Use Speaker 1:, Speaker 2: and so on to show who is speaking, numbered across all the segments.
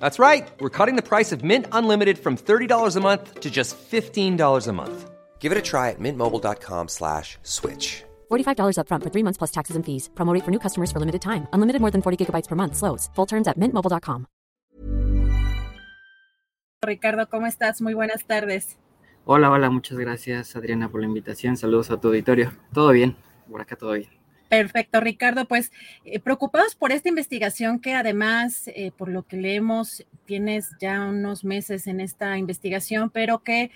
Speaker 1: That's right. We're cutting the price of Mint Unlimited from $30 a month to just $15 a month. Give it a try at mintmobile.com slash switch.
Speaker 2: $45 upfront for three months plus taxes and fees. Promote for new customers for limited time. Unlimited more than 40 gigabytes per month. Slows. Full terms at mintmobile.com.
Speaker 3: Ricardo, ¿cómo estás? Muy buenas tardes.
Speaker 4: Hola, hola. Muchas gracias, Adriana, por la invitación. Saludos a tu auditorio. Todo bien. Por acá todo bien.
Speaker 3: Perfecto, Ricardo. Pues eh, preocupados por esta investigación que además, eh, por lo que leemos, tienes ya unos meses en esta investigación, pero que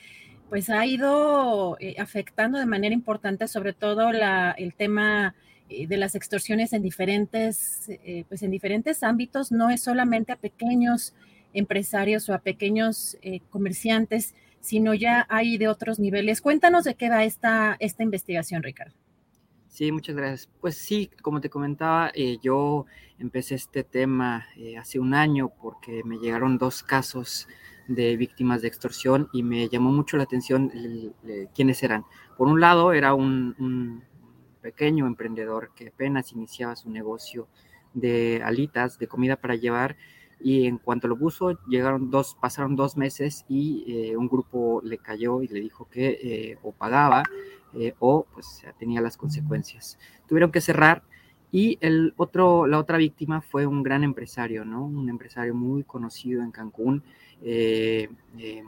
Speaker 3: pues ha ido eh, afectando de manera importante sobre todo la, el tema de las extorsiones en diferentes, pues en diferentes ámbitos, no es solamente a pequeños empresarios o a pequeños comerciantes, sino ya hay de otros niveles. Cuéntanos de qué va esta, esta investigación, Ricardo.
Speaker 4: Sí, muchas gracias. Pues sí, como te comentaba, eh, yo empecé este tema eh, hace un año porque me llegaron dos casos de víctimas de extorsión y me llamó mucho la atención el- el- quiénes eran. Por un lado, era un, un pequeño emprendedor que apenas iniciaba su negocio de alitas, de comida para llevar, y en cuanto lo puso, llegaron dos, pasaron dos meses y eh, un grupo le cayó y le dijo que eh, o pagaba eh, o pues tenía las consecuencias. Tuvieron que cerrar y el otro, la otra víctima fue un gran empresario, ¿no? Un empresario muy conocido en Cancún, eh, eh,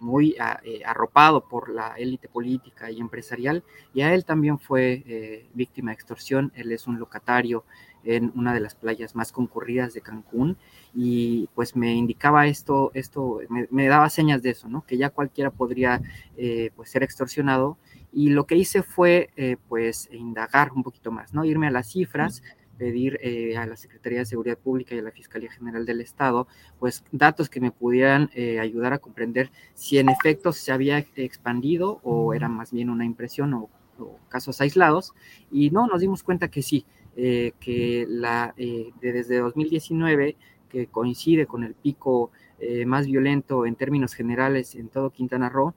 Speaker 4: muy a- eh, arropado por la élite política y empresarial, y a él también fue eh, víctima de extorsión. Él es un locatario en una de las playas más concurridas de Cancún y pues me indicaba esto, esto me, me daba señas de eso, ¿no? Que ya cualquiera podría eh, pues ser extorsionado y lo que hice fue eh, pues indagar un poquito más, ¿no? Irme a las cifras, pedir eh, a la Secretaría de Seguridad Pública y a la Fiscalía General del Estado pues datos que me pudieran eh, ayudar a comprender si en efecto se había expandido o era más bien una impresión o, o casos aislados. Y no, nos dimos cuenta que sí, eh, que la, eh, de desde 2019 que coincide con el pico eh, más violento en términos generales en todo Quintana Roo,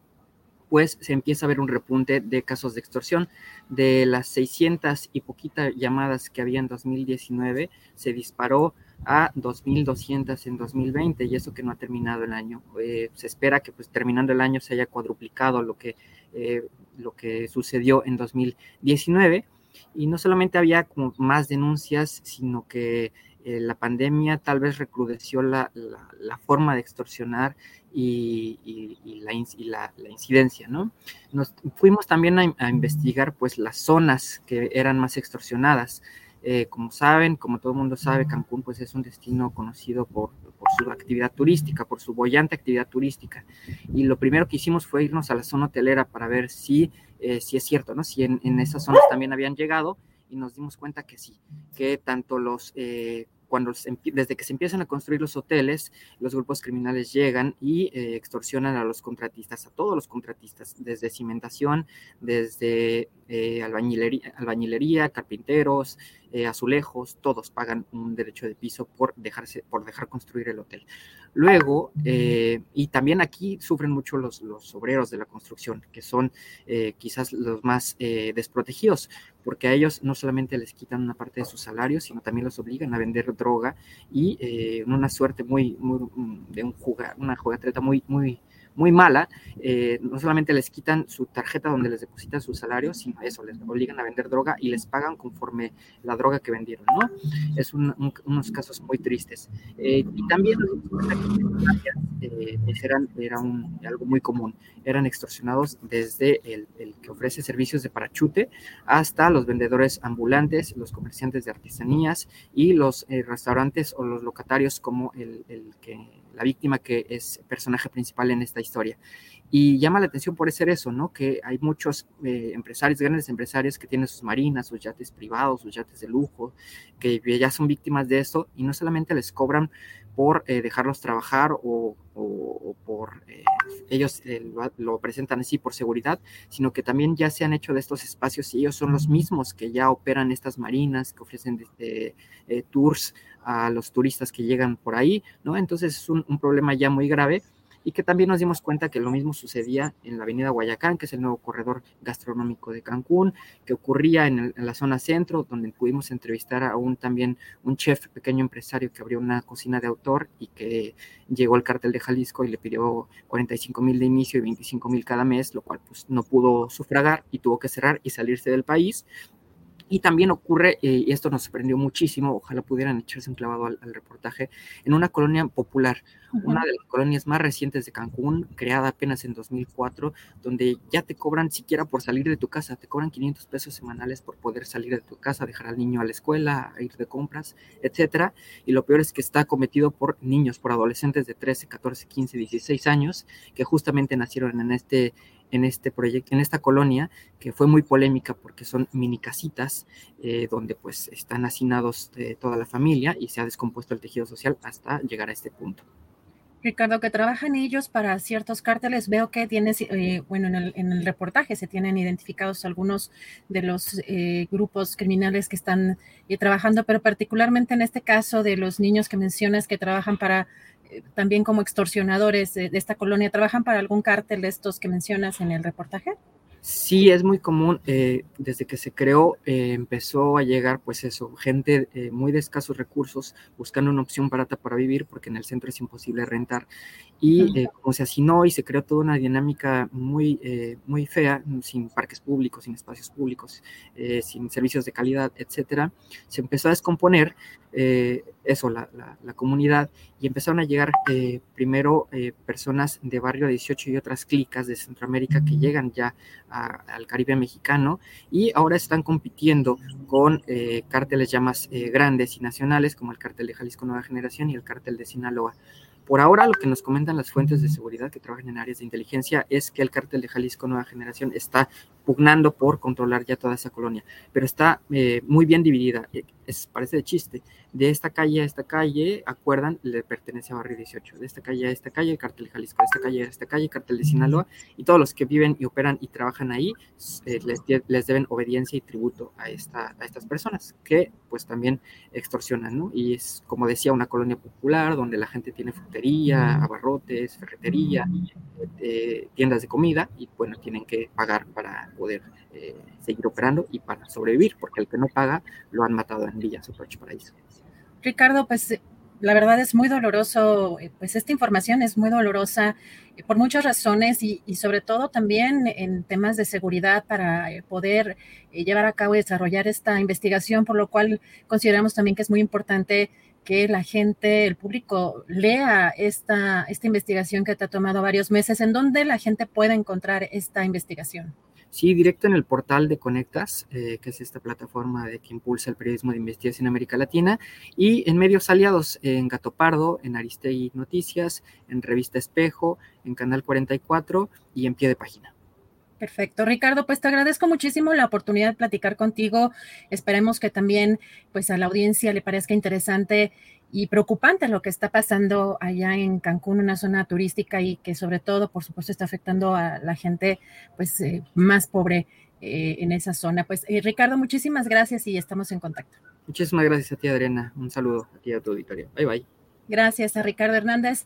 Speaker 4: pues se empieza a ver un repunte de casos de extorsión. De las 600 y poquitas llamadas que había en 2019, se disparó a 2.200 en 2020 y eso que no ha terminado el año. Eh, se espera que pues terminando el año se haya cuadruplicado lo que, eh, lo que sucedió en 2019 y no solamente había más denuncias, sino que eh, la pandemia tal vez recrudeció la, la, forma de extorsionar y, la, la, incidencia, ¿no? Nos fuimos también a, a, investigar pues las zonas que eran más extorsionadas. Eh, como saben, como todo el mundo sabe, Cancún pues es un destino conocido por, por, su actividad turística, por su bollante actividad turística. Y lo primero que hicimos fue irnos a la zona hotelera para ver si, eh, si es cierto, ¿no? Si en, en, esas zonas también habían llegado y nos dimos cuenta que sí, que tanto los eh, cuando desde que se empiezan a construir los hoteles, los grupos criminales llegan y eh, extorsionan a los contratistas, a todos los contratistas, desde cimentación, desde eh, albañilería, albañilería, carpinteros, eh, azulejos, todos pagan un derecho de piso por dejarse, por dejar construir el hotel. Luego, eh, y también aquí sufren mucho los, los, obreros de la construcción, que son eh, quizás los más eh, desprotegidos, porque a ellos no solamente les quitan una parte de su salario, sino también los obligan a vender droga y en una suerte muy, muy de un jugar, una jugatreta muy, muy, muy mala, eh, no solamente les quitan su tarjeta donde les depositan su salario, sino eso, les obligan a vender droga y les pagan conforme la droga que vendieron, ¿no? Es unos casos muy tristes. Eh, y también eh, eran, era un, algo muy común, eran extorsionados desde el, que ofrece servicios de parachute hasta los vendedores ambulantes, los comerciantes de artesanías y los restaurantes o los locatarios como el, el que la víctima que es personaje principal en esta historia. Y llama la atención por ser eso, ¿no? Que hay muchos eh, empresarios, grandes empresarios que tienen sus marinas, sus yates privados, sus yates de lujo, que ya son víctimas de esto y no solamente les cobran por eh, dejarlos trabajar o, por eh, ellos lo, presentan así por seguridad, sino que también ya se han hecho de estos espacios y ellos son los mismos que ya operan estas marinas, que ofrecen tours a los turistas que llegan por ahí, ¿no? Entonces es un, problema ya muy grave y que también nos dimos cuenta que lo mismo sucedía en la avenida Guayacán, que es el nuevo corredor gastronómico de Cancún, que ocurría en, la zona centro, donde pudimos entrevistar a un también un chef pequeño empresario que abrió una cocina de autor y que llegó al cártel de Jalisco y le pidió 45 mil de inicio y 25 mil cada mes, lo cual pues no pudo sufragar y tuvo que cerrar y salirse del país. Y también ocurre, eh, y esto nos sorprendió muchísimo, ojalá pudieran echarse un clavado al, reportaje, en una colonia popular, una de las colonias más recientes de Cancún, creada apenas en 2004, donde ya te cobran siquiera por salir de tu casa, te cobran 500 pesos semanales por poder salir de tu casa, dejar al niño a la escuela, ir de compras, etcétera. Y lo peor es que está cometido por niños, por adolescentes de 13, 14, 15, 16 años, que justamente nacieron en este en este proyecto, en esta colonia, que fue muy polémica porque son mini casitas eh, donde pues están hacinados toda la familia y se ha descompuesto el tejido social hasta llegar a este punto.
Speaker 3: Ricardo, que trabajan ellos para ciertos cárteles, veo que tienes, eh, bueno, en el, en el, reportaje se tienen identificados algunos de los eh, grupos criminales que están trabajando, pero particularmente en este caso de los niños que mencionas que trabajan para también como extorsionadores de, esta colonia, ¿trabajan para algún cártel de estos que mencionas en el reportaje?
Speaker 4: Sí, es muy común. Eh, desde que se creó, eh, empezó a llegar, pues eso, gente eh, muy de escasos recursos buscando una opción barata para vivir, porque en el centro es imposible rentar. Y como se hacinó y se creó toda una dinámica muy, muy fea, sin parques públicos, sin espacios públicos, sin servicios de calidad, etcétera, se empezó a descomponer eso, la, la, comunidad, y empezaron a llegar primero personas de barrio 18 y otras clicas de Centroamérica que llegan ya al Caribe mexicano y ahora están compitiendo con eh, cárteles ya más eh, grandes y nacionales como el cártel de Jalisco Nueva Generación y el cártel de Sinaloa. Por ahora, lo que nos comentan las fuentes de seguridad que trabajan en áreas de inteligencia es que el cártel de Jalisco Nueva Generación está pugnando por controlar ya toda esa colonia, pero está eh, muy bien dividida. Es, parece de chiste. De esta calle a esta calle, acuerdan, le pertenece a Barrio 18. De esta calle a esta calle, el cártel de Jalisco. De esta calle a esta calle, el cártel de Sinaloa. Y todos los que viven y operan y trabajan ahí eh, les, deben obediencia y tributo a, esta, a estas personas que pues también extorsionan, ¿no? Y es, como decía, una colonia popular donde la gente tiene frutería, abarrotes, ferretería, eh, tiendas de comida y bueno, tienen que pagar para poder eh, seguir operando y para sobrevivir, porque el que no paga lo han matado en Villa Super Paraíso.
Speaker 3: Ricardo, pues la verdad es muy doloroso, eh, pues esta información es muy dolorosa eh, por muchas razones y, sobre todo también en temas de seguridad para poder llevar a cabo y desarrollar esta investigación, por lo cual consideramos también que es muy importante que la gente, el público, lea esta, esta investigación que te ha tomado varios meses. ¿En dónde la gente puede encontrar esta investigación?
Speaker 4: Sí, directo en el portal de Conectas, eh, que es esta plataforma de que impulsa el periodismo de investigación en América Latina, y en medios aliados, en Gato Pardo, en Aristegui Noticias, en Revista Espejo, en Canal 44 y en pie de página.
Speaker 3: Perfecto, Ricardo, pues te agradezco muchísimo la oportunidad de platicar contigo. Esperemos que también pues a la audiencia le parezca interesante y preocupante lo que está pasando allá en Cancún, una zona turística y que sobre todo, por supuesto, está afectando a la gente pues eh, más pobre eh, en esa zona. Pues eh, Ricardo, muchísimas gracias y estamos en contacto.
Speaker 4: Muchísimas gracias a ti, Adriana. Un saludo a ti y a tu auditorio. Bye bye.
Speaker 3: Gracias a Ricardo Hernández.